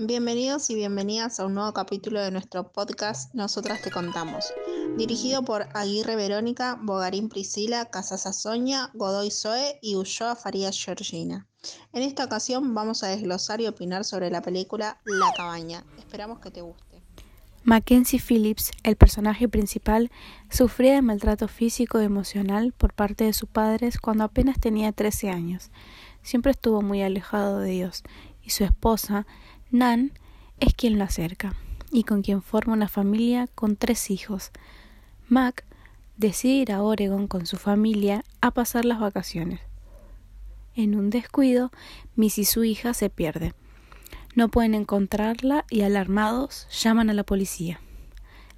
Bienvenidos y bienvenidas a un nuevo capítulo de nuestro podcast Nosotras te contamos, dirigido por Aguirre Verónica, Bogarín Priscila, Casasa Sonia, Godoy Zoe y Ulloa Farías Georgina. En esta ocasión vamos a desglosar y opinar sobre la película La cabaña. Esperamos que te guste. Mackenzie Phillips, el personaje principal, sufría de maltrato físico y emocional por parte de sus padres cuando apenas tenía 13 años. Siempre estuvo muy alejado de Dios y su esposa, Nan, es quien lo acerca y con quien forma una familia con tres hijos. Mac decide ir a Oregon con su familia a pasar las vacaciones. En un descuido, Miss y su hija se pierden. No pueden encontrarla y alarmados llaman a la policía.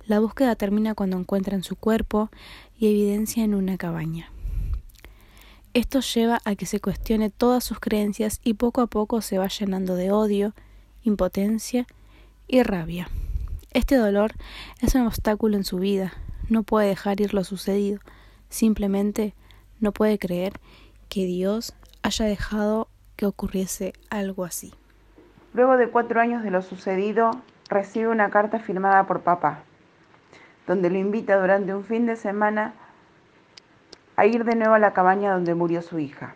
La búsqueda termina cuando encuentran su cuerpo y evidencia en una cabaña. Esto lleva a que se cuestione todas sus creencias y poco a poco se va llenando de odio, impotencia y rabia. Este dolor es un obstáculo en su vida, no puede dejar ir lo sucedido, simplemente no puede creer que Dios haya dejado que ocurriese algo así. Luego de cuatro años de lo sucedido, recibe una carta firmada por papá, donde lo invita durante un fin de semana a ir de nuevo a la cabaña donde murió su hija.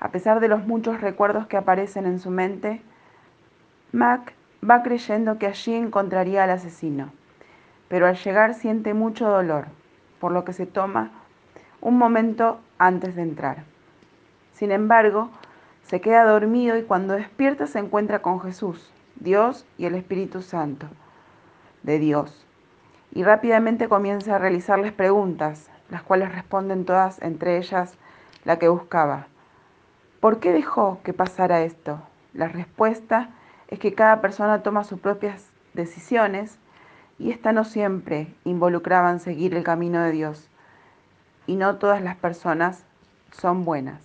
A pesar de los muchos recuerdos que aparecen en su mente, Mac va creyendo que allí encontraría al asesino, pero al llegar siente mucho dolor, por lo que se toma un momento antes de entrar. Sin embargo, se queda dormido y cuando despierta se encuentra con Jesús, Dios y el Espíritu Santo de Dios. Y rápidamente comienza a realizarles preguntas, las cuales responden todas, entre ellas la que buscaba. ¿Por qué dejó que pasara esto? La respuesta es que cada persona toma sus propias decisiones y esta no siempre involucraban seguir el camino de Dios. Y no todas las personas son buenas.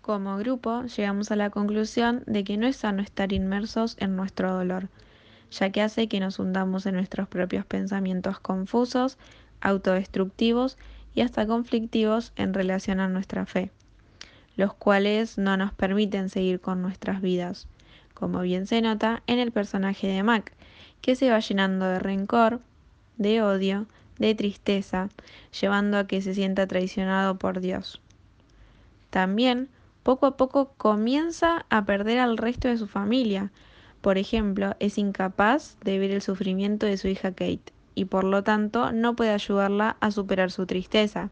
Como grupo llegamos a la conclusión de que no es sano estar inmersos en nuestro dolor, ya que hace que nos hundamos en nuestros propios pensamientos confusos, autodestructivos y hasta conflictivos en relación a nuestra fe, los cuales no nos permiten seguir con nuestras vidas como bien se nota en el personaje de Mac, que se va llenando de rencor, de odio, de tristeza, llevando a que se sienta traicionado por Dios. También, poco a poco comienza a perder al resto de su familia. Por ejemplo, es incapaz de ver el sufrimiento de su hija Kate y por lo tanto no puede ayudarla a superar su tristeza,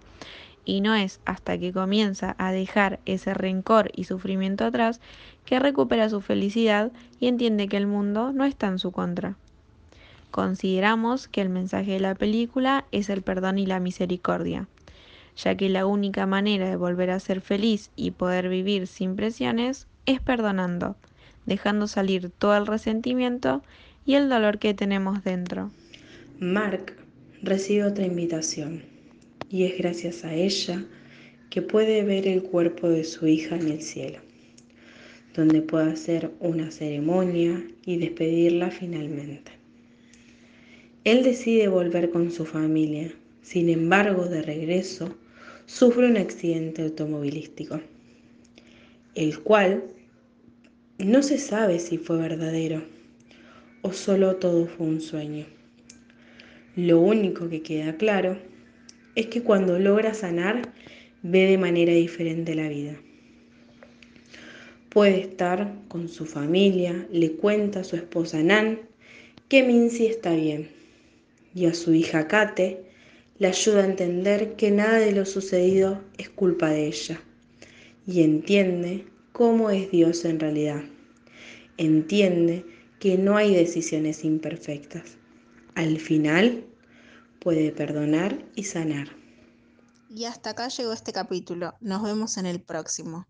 y no es hasta que comienza a dejar ese rencor y sufrimiento atrás que recupera su felicidad y entiende que el mundo no está en su contra. Consideramos que el mensaje de la película es el perdón y la misericordia, ya que la única manera de volver a ser feliz y poder vivir sin presiones es perdonando, dejando salir todo el resentimiento y el dolor que tenemos dentro. Mark recibe otra invitación y es gracias a ella que puede ver el cuerpo de su hija en el cielo, donde puede hacer una ceremonia y despedirla finalmente. Él decide volver con su familia, sin embargo, de regreso, sufre un accidente automovilístico, el cual no se sabe si fue verdadero o solo todo fue un sueño. Lo único que queda claro es que cuando logra sanar, ve de manera diferente la vida. Puede estar con su familia, le cuenta a su esposa Nan que Mincy está bien y a su hija Kate le ayuda a entender que nada de lo sucedido es culpa de ella y entiende cómo es Dios en realidad. Entiende que no hay decisiones imperfectas. Al final, puede perdonar y sanar. Y hasta acá llegó este capítulo. Nos vemos en el próximo.